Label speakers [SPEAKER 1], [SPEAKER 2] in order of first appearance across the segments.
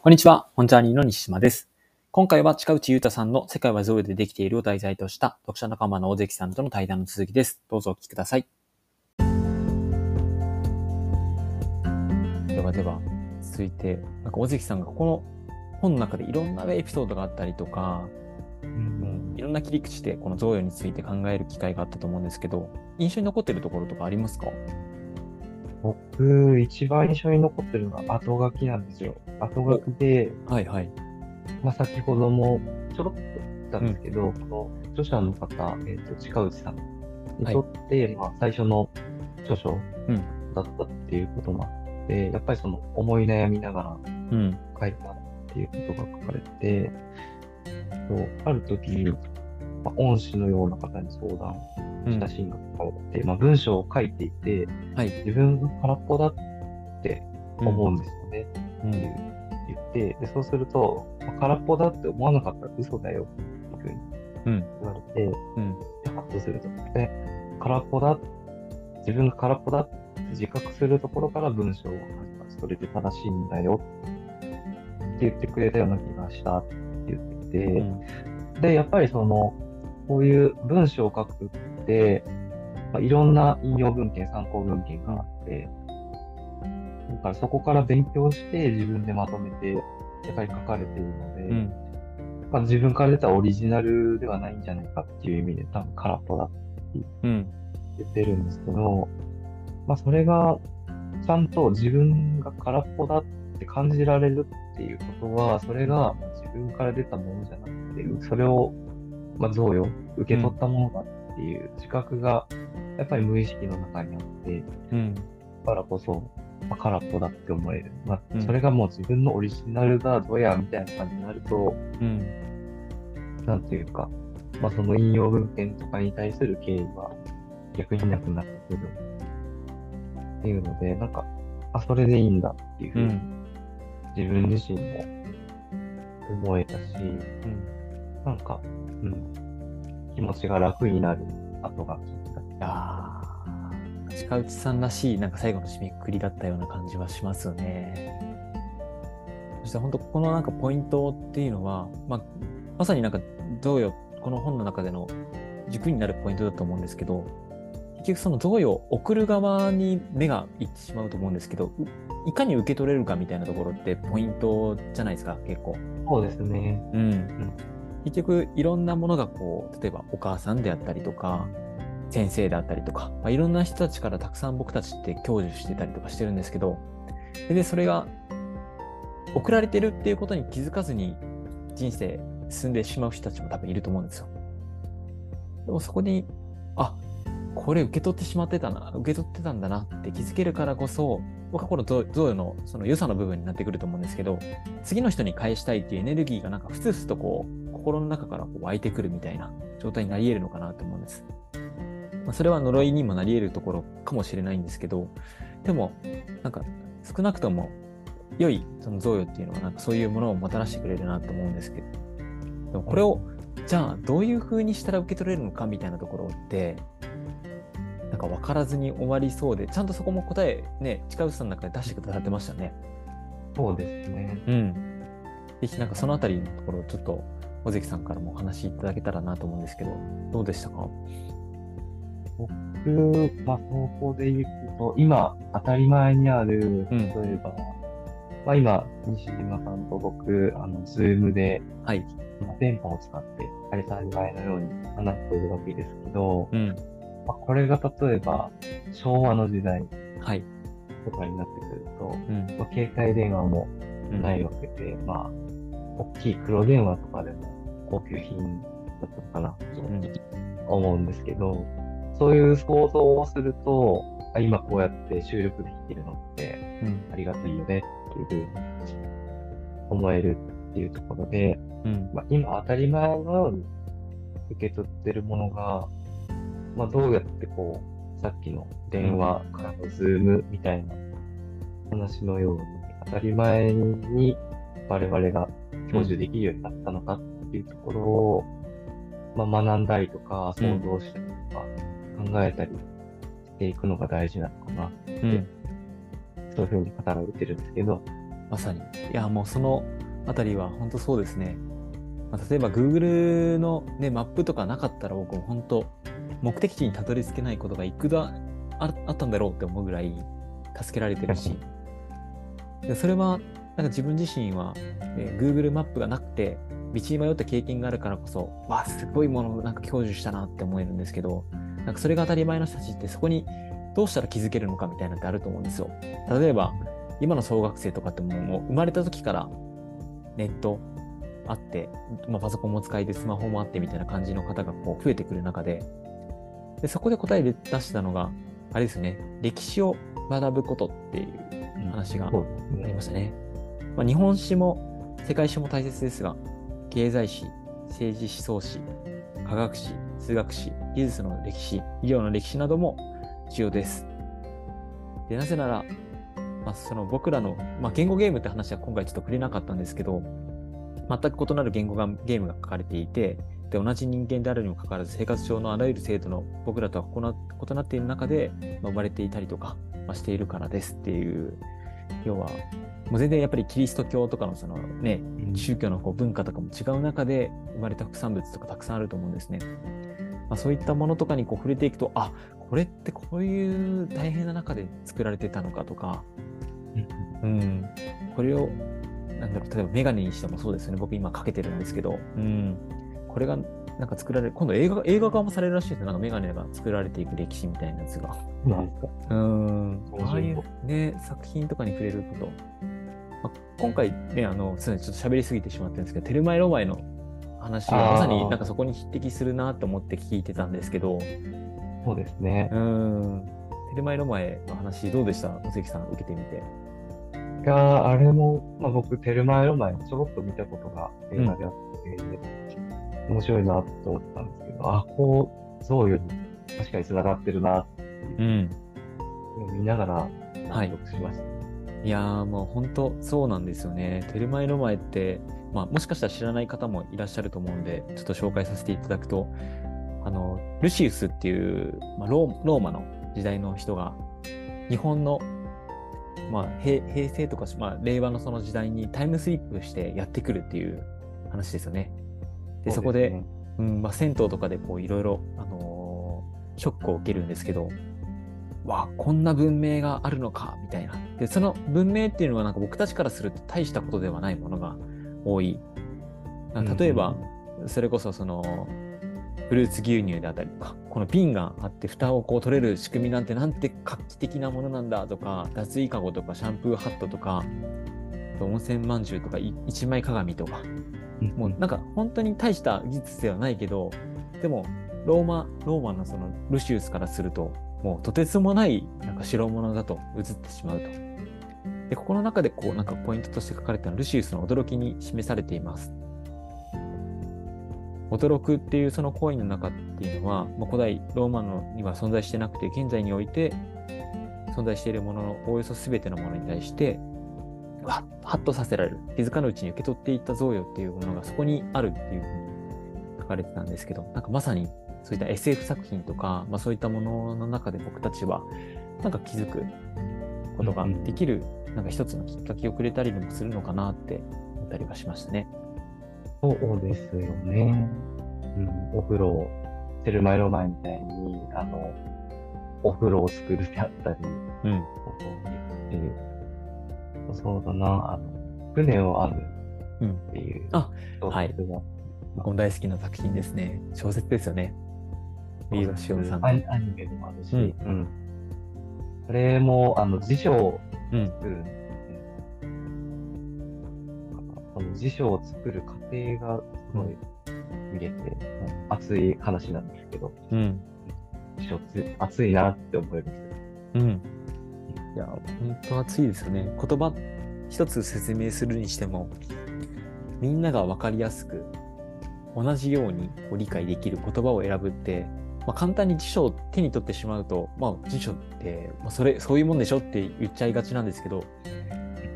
[SPEAKER 1] こんにちは、ホンジャーニーの西島です。今回は近内裕太さんの世界はゾウでできているを題材とした読者仲間の大関さんとの対談の続きです。どうぞお聞きください。ではでは、続いて、なんか大関さんがこの本の中でいろんなエピソードがあったりとか、うん、いろんな切り口でこの贈与について考える機会があったと思うんですけど、印象に残っているところとかありますか？
[SPEAKER 2] 僕、一番印象に残ってるのが後書きなんですよ。後書きで、
[SPEAKER 1] はいはい。
[SPEAKER 2] まあ、先ほどもちょろっと言ったんですけど、この著者の方、えっ、と、近内さんにとって、まあ、最初の著書
[SPEAKER 1] うん
[SPEAKER 2] だったっていうこともあって、やっぱりその思い悩みながら
[SPEAKER 1] うん。
[SPEAKER 2] 書いたっていうことが書かれてうある時に、まあ、恩師のような方に相談
[SPEAKER 1] うん
[SPEAKER 2] したシーンが書かれて、まあ、文章を書いていて、
[SPEAKER 1] はい。
[SPEAKER 2] 自分が空っぽだって思うんですよね、
[SPEAKER 1] うん
[SPEAKER 2] って言って、で、そうすると、まあ空っぽだって思わなかったら嘘だよっていうふうに
[SPEAKER 1] うん。
[SPEAKER 2] 言われて、
[SPEAKER 1] うん。
[SPEAKER 2] でハッとすると。で、空っぽだ、自分が空っぽだって自覚するところから文章を書きます。それで正しいんだよって言ってくれたような気がしたって言ってて、
[SPEAKER 1] うん
[SPEAKER 2] で、やっぱりその、こういう文章を書くって、まあ、いろんな引用文献、参考文献があって、だからそこから勉強して自分でまとめて、やっぱり書かれているので、
[SPEAKER 1] うん。
[SPEAKER 2] まあ、自分から出たオリジナルではないんじゃないかっていう意味で多分空っぽだって
[SPEAKER 1] うん。
[SPEAKER 2] 言ってるんですけど、まあそれがちゃんと自分が空っぽだって感じられるっていうことは、それがまあ自分から出たものじゃなくて、それをまあ贈与、受け取ったものだっていう自覚がやっぱり無意識の中にあって、
[SPEAKER 1] うん。
[SPEAKER 2] だからこそ、まあ、空っぽだって思える。ま
[SPEAKER 1] うん
[SPEAKER 2] あそれがもう自分のオリジナルだ、どうや、みたいな感じになると、
[SPEAKER 1] うん。
[SPEAKER 2] なんていうか、まあその引用文献とかに対する敬意は逆になくなってくる。っていうので、なんか、あ、それでいいんだっていうふ
[SPEAKER 1] う。
[SPEAKER 2] うに自分自身も思えたし、
[SPEAKER 1] うん。
[SPEAKER 2] なんか、うん、気持ちが楽になる後が聞い
[SPEAKER 1] やー近内さんらしい、なんか最後の締めくくりだったような感じはしますよね。そして本当、ここのなんかポイントっていうのは、まあ、まさになんか、贈与、この本の中での軸になるポイントだと思うんですけど、結局その贈与を送る側に目がいってしまうと思うんですけど、ういかに受け取れるかみたいなところってポイントじゃないですか、結構。
[SPEAKER 2] そうですね。
[SPEAKER 1] うん、結局いろんなものがこう例えばお母さんであったりとか先生であったりとか、まあ、いろんな人たちからたくさん僕たちって享受してたりとかしてるんですけどででそれが送られてるっていうことに気づかずに人生進んでしまう人たちも多分いると思うんですよ。でもそこにあこれ受け取ってしまってたな受け取ってたんだなって気づけるからこそ僕はこの贈贈与のその良さの部分になってくると思うんですけど次の人に返したいっていうエネルギーがなんかふつふつとこう心の中からこう湧いてくるみたいな状態になり得るのかなと思うんです。まあ、それは呪いにもなり得るところかもしれないんですけどでもなんか少なくとも良いその贈与っていうのはなんかそういうものをもたらしてくれるなと思うんですけどでもこれをじゃあどういう風にしたら受け取れるのかみたいなところってなんか分からずに終わりそうでちゃんとそこも答えね近内さんの中で出してくださってましたね。
[SPEAKER 2] そうですね。
[SPEAKER 1] うん。ぜひなんかそのあたりのところをちょっと尾関さんからもお話しいただけたらなと思うんですけど、どうでしたか？
[SPEAKER 2] 僕、まあ、投稿で言うと、今、当たり前にある、
[SPEAKER 1] うん
[SPEAKER 2] 例えば、まあ今、西島さんと僕、あの、ズームで、
[SPEAKER 1] はい。
[SPEAKER 2] まあ電波を使って、当たり前のように話しているわけですけど、
[SPEAKER 1] うん。
[SPEAKER 2] まあ、これが例えば、昭和の時代
[SPEAKER 1] はい。
[SPEAKER 2] とかになってくると、
[SPEAKER 1] うん。
[SPEAKER 2] まあ、携帯電話も
[SPEAKER 1] うん
[SPEAKER 2] ないわけで、まあ、大きい黒電話とかでも高級品だったのかなと
[SPEAKER 1] うん
[SPEAKER 2] 思うんですけど、そういう想像をすると、あ今こうやって収録できてるのって
[SPEAKER 1] うん。
[SPEAKER 2] ありがたいよねっていうふうに思えるっていうところで、
[SPEAKER 1] うん。
[SPEAKER 2] まあ、今当たり前のように受け取ってるものが、まあ、どうやってこう、さっきの電話からのズームみたいな話のように、当たり前に我々が享受できるようになったのかっていうところを、まあ、学んだりとか、想像したりとか、考えたりしていくのが大事なのかな。
[SPEAKER 1] うん。
[SPEAKER 2] そういうふうに語られてるんですけど、
[SPEAKER 1] まさに。いや、もうそのあたりは本当そうですね。まあ、例えば Google の、ね、マップとかなかったら僕も本当目的地にたどり着けないことがいくらああったんだろうって思うぐらい助けられてるし。でそれはなんか自分自身は、えー Google マップがなくて道に迷った経験があるからこそわあすごいものをなんか享受したなって思えるんですけどなんかそれが当たり前の人たちってそこにどうしたら気づけるのかみたいなのってあると思うんですよ。例えば今の小学生とかってもう生まれた時からネットあって、まあ、パソコンも使えてスマホもあってみたいな感じの方がこう増えてくる中ででそこで答えで出したのがあれですね歴史を学ぶことっていう話がありま。したね。まあ、日本史も世界史も大切ですが、経済史、政治思想史、科学史、数学史、技術の歴史、医療の歴史なども重要です。でなぜなら、まあ、その僕らの、まあ、言語ゲームって話は今回ちょっと触れなかったんですけど、全く異なる言語がゲームが書かれていて、で同じ人間であるにもかかわらず生活上のあらゆる制度の僕らとは異なっている中で、まあ生まれていたりとか、まあ、しているからですっていう要はもう全然やっぱりキリスト教とかのそのね宗教のこう文化とかも違う中で生まれた副産物とかたくさんあると思うんですね。まあ、そういったものとかにこう触れていくとあこれってこういう大変な中で作られてたのかとか、うん、これをなんだろう例えばメガネにしてもそうですよね。僕今かけてるんですけど、うん、これがなんか作られる今度映画映画化もされるらしいですよなんかメガネが作られていく歴史みたいなやつが。
[SPEAKER 2] なんか。
[SPEAKER 1] うん。ああいうね、作品とかに触れること。まあ、今回ね、あの、すみません、ちょっと喋りすぎてしまってるんですけど、テルマエロマエの話は
[SPEAKER 2] あー
[SPEAKER 1] まさになんかそこに匹敵するなと思って聞いてたんですけど、
[SPEAKER 2] そうですね。
[SPEAKER 1] うん、テルマエロマエの話どうでした？野関さん、受けてみて。
[SPEAKER 2] が、あれも、まあ、僕、テルマエロマエちょろっと見たことが映画であって、面白いなと思ったんですけど、あ、こう、そういう確かに繋がってるなって
[SPEAKER 1] うん。
[SPEAKER 2] 見ながら
[SPEAKER 1] はい
[SPEAKER 2] 納得しました。
[SPEAKER 1] いやーもう本当そうなんですよね。テルマエロマエって、まあ、もしかしたら知らない方もいらっしゃると思うんで、ちょっと紹介させていただくと、あの、ルシウスっていう、まあ、ローローマの時代の人が、日本の、まあ、平平成とか、まあ、令和のその時代にタイムスリップしてやってくるっていう話ですよね。で、そこで、
[SPEAKER 2] ね
[SPEAKER 1] うんまあ、銭湯とかでこういろいろ、あのーショックを受けるんですけど、わあ、こんな文明があるのか、みたいな。で、その文明っていうのはなんか僕たちからすると大したことではないものが多い。例えば、それこそその、フルーツ牛乳であったりとか、この瓶があって蓋をこう取れる仕組みなんてなんて画期的なものなんだとか、脱衣かごとかシャンプーハットとか、温泉まんじゅうとかい一枚鏡とか、
[SPEAKER 2] うん
[SPEAKER 1] もうなんか本当に大した技術ではないけど、でもローマ、ローマのそのルシウスからすると、もうとてつもないなんか代物だと映ってしまうと。で、ここの中でこうなんかポイントとして書かれたのはルシウスの驚きに示されています。驚くっていうその行為の中っていうのは、まあ、古代ローマのには存在してなくて、現在において存在しているもののおおよそ全てのものに対して、わっハッとさせられる。気づかぬうちに受け取っていった贈与っていうものがそこにあるっていうふうに書かれてたんですけど、なんかまさにそういった SF 作品とか、まあ、そういったものの中で僕たちはなんか気づくことができる、なんか一つのきっかけをくれたりもするのかなって思ったりはしましたね。
[SPEAKER 2] そうですよね。うん、お風呂、テルマエロマエみたいに、あの、お風呂を作るであったり、
[SPEAKER 1] うん。
[SPEAKER 2] えーそうだな、あの、船を編むっていう。
[SPEAKER 1] あ
[SPEAKER 2] 小
[SPEAKER 1] はい僕も大好きな作品ですね。小説ですよね。ビーバしおさんの。
[SPEAKER 2] アニメでもあるし、
[SPEAKER 1] うん
[SPEAKER 2] うん。それも、あの、辞書を
[SPEAKER 1] うん。
[SPEAKER 2] 作るんですね。その辞書を作る過程がすごい見れて、熱い話なんですけど、
[SPEAKER 1] うん。
[SPEAKER 2] 辞書つ熱いなって思いまし
[SPEAKER 1] うん。いや、本当熱いですよね。言葉一つ説明するにしても、みんなが分かりやすく、同じようにこう理解できる言葉を選ぶって、まあ、簡単に辞書を手に取ってしまうと、まあ、辞書って、まあ、それ、そういうもんでしょって言っちゃいがちなんですけど、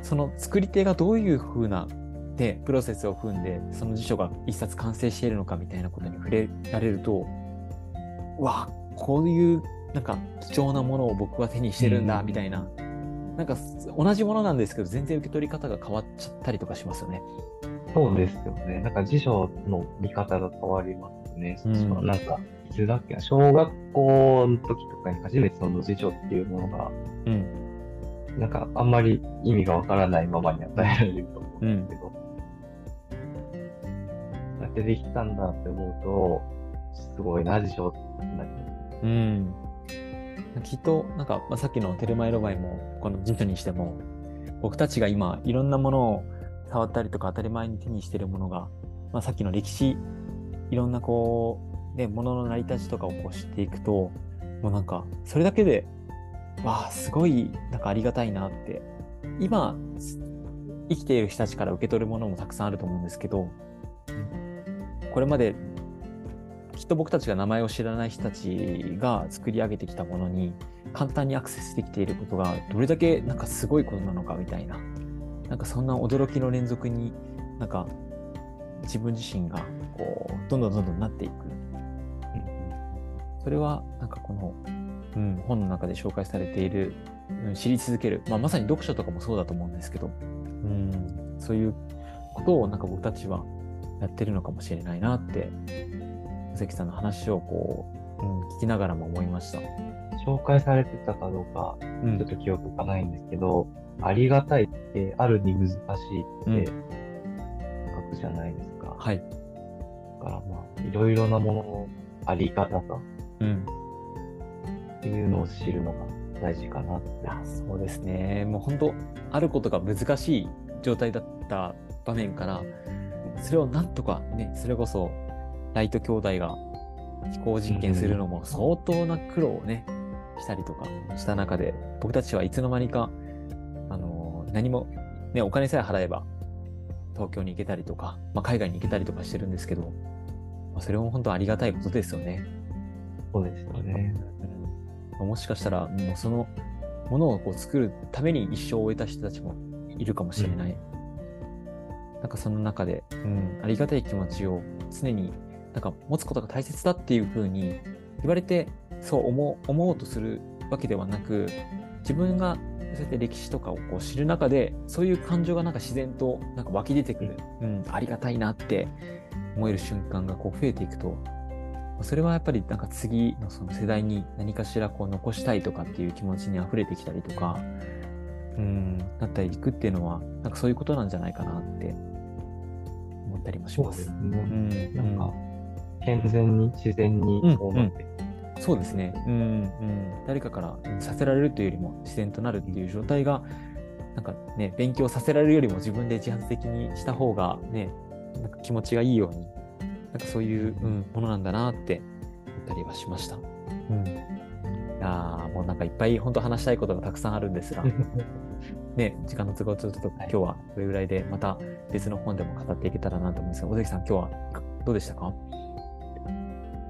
[SPEAKER 1] その作り手がどういう風な、で、プロセスを踏んで、その辞書が一冊完成しているのかみたいなことに触れられると、うわ、こういうなんか貴重なものを僕は手にしてるんだ、
[SPEAKER 2] うん
[SPEAKER 1] みたいな、なんか同じものなんですけど、全然受け取り方が変わっちゃったりとかしますよね。
[SPEAKER 2] そうですよね。なんか辞書の見方が変わりますね。
[SPEAKER 1] うん
[SPEAKER 2] なんか、いつだっけな、小学校の時とかに初めてその辞書っていうものが、
[SPEAKER 1] うん。
[SPEAKER 2] なんかあんまり意味がわからないままに与えられると思うんですけど、そうやってできたんだって思うと、すごいな、辞書ってなり。
[SPEAKER 1] きっと、なんか、まあ、さっきのテルマエロバイも、この辞書にしても、僕たちが今、いろんなものを触ったりとか、当たり前に手にしているものが、まあ、さっきの歴史、いろんなこう、ね、ものの成り立ちとかをこう知っていくと、もうなんか、それだけで、わあ、すごい、なんかありがたいなって、今、生きている人たちから受け取るものもたくさんあると思うんですけど、これまできっと僕たちが名前を知らない人たちが作り上げてきたものに簡単にアクセスできていることがどれだけなんかすごいことなのかみたいななんかそんな驚きの連続になんか自分自身がこうどんどんどんどんなっていくそれはなんかこの、うん、本の中で紹介されている、うん、知り続ける、まあ、まさに読書とかもそうだと思うんですけど、うん、そういうことをなんか僕たちはやってるのかもしれないなって尾関さんの話をこう、うん、聞きながらも思いました。
[SPEAKER 2] 紹介されてたかどうか、
[SPEAKER 1] うん
[SPEAKER 2] ちょっと記憶がないんですけど、ありがたいって、あるに難しいって書くじゃないですか。
[SPEAKER 1] はい。
[SPEAKER 2] だからまあ、いろいろなもののあり方さ
[SPEAKER 1] うん。
[SPEAKER 2] っていうのを知るのが大事かなって。
[SPEAKER 1] あそうですね。もう本当、あることが難しい状態だった場面から、それをなんとかね、それこそ、ライト兄弟が飛行実験するのも相当な苦労をね、したりとかした中で、僕たちはいつの間にか、あのー何も、ね、お金さえ払えば、東京に行けたりとか、まあ、海外に行けたりとかしてるんですけど、まあそれも本当ありがたいことですよね。
[SPEAKER 2] そうですよね。
[SPEAKER 1] うん、もしかしたら、もうそのものをこう作るために一生を終えた人たちもいるかもしれない。なんかその中で、うん、ありがたい気持ちを常になんか持つことが大切だっていうふうに言われて、そう思う思おうとするわけではなく、自分がそうやって歴史とかをこう知る中で、そういう感情がなんか自然となんか湧き出てくる、うん、ありがたいなって思える瞬間がこう増えていくと、それはやっぱりなんか次のその世代に何かしらこう残したいとかっていう気持ちに溢れてきたりとか、うん、なったりいくっていうのは、なんかそういうことなんじゃないかなって思ったりもしま。
[SPEAKER 2] そうですす
[SPEAKER 1] う
[SPEAKER 2] ね。
[SPEAKER 1] ん、
[SPEAKER 2] なんか、健全に自然にそうなっていく。
[SPEAKER 1] そうですね。うん、うん。誰かからうんさせられるというよりも自然となるっていう状態が、なんかね、勉強させられるよりも自分で自発的にした方がね、なんか気持ちがいいように、なんかそういう、うん、ものなんだなって思ったりはしました。うん。いやーもうなんかいっぱい本当話したいことがたくさんあるんですが、ね、時間の都合ちょっと今日はこれぐらいで、また別の本でも語っていけたらなと思うんですが、尾関さん今日はどうでしたか？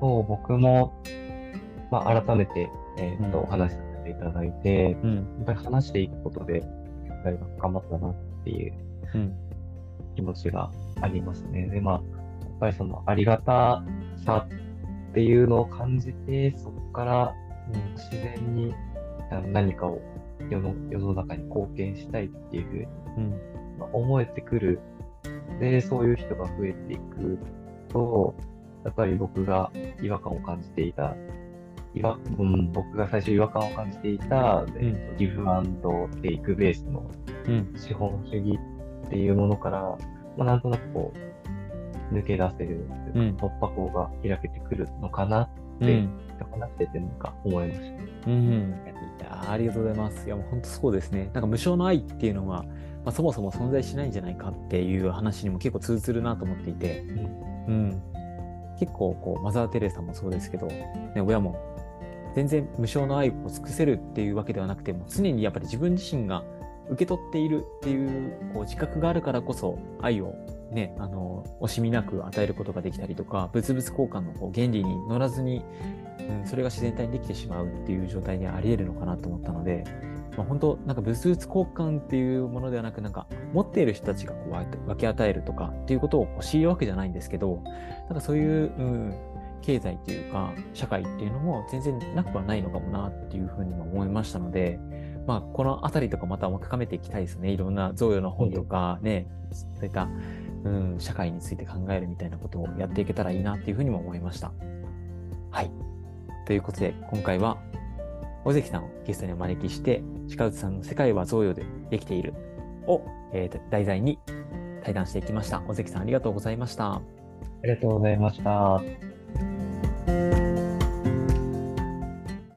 [SPEAKER 2] そう、僕も、まあ、改めて、えっ、と、
[SPEAKER 1] うん
[SPEAKER 2] お話しさせていただいて、
[SPEAKER 1] うん。
[SPEAKER 2] やっぱり話していくことで、理解が深まったなっていう
[SPEAKER 1] うん。
[SPEAKER 2] 気持ちがありますね。で、まあ、ぱりそのありがたさっていうのを感じて、そこから自然に何かを世の世の中に貢献したいっていうふうに
[SPEAKER 1] うん。
[SPEAKER 2] まあ思えてくる。で、そういう人が増えていくと、やっぱり僕が違和感を感じていた、違和うん、僕が最初違和感を感じていた、えっとギブアンドテイクベースの
[SPEAKER 1] うん。
[SPEAKER 2] 資本主義っていうものから、まあ、なんとなくこう、抜け出せる、
[SPEAKER 1] うん
[SPEAKER 2] 突破口が開けてくるのかな
[SPEAKER 1] うん。
[SPEAKER 2] で話しててなんか思いました。
[SPEAKER 1] うん、いやーありがとうございます。いやもう本当そうですね。なんか無償の愛っていうのは、まあ、そもそも存在しないんじゃないかっていう話にも結構通ずるなと思っていて、うん、結構こうマザー・テレサもそうですけど、ね、親も全然無償の愛を尽くせるっていうわけではなくても常にやっぱり自分自身が受け取っているっていうこう自覚があるからこそ愛をね、あの惜しみなく与えることができたりとか物々交換のこう原理に乗らずに、うん、それが自然体にできてしまうっていう状態にあり得るのかなと思ったので、まあ、本当なんか物々交換っていうものではなくなんか持っている人たちがこう分け与えるとかっていうことをこう強いるわけじゃないんですけどなんかそういう、うん、経済っていうか社会っていうのも全然なくはないのかもなっていうふうにも思いましたのでまあ、このあたりとかまた深めていきたいですね。いろんな贈与の本とかね、そういった、うん、社会について考えるみたいなことをやっていけたらいいなっていうふうにも思いました。はい。ということで、今回は、尾関さんをゲストにお招きして、鹿内さんの世界は贈与でできているを、えー題材に対談していきました。尾関さんありがとうございました。
[SPEAKER 2] ありがとうございました。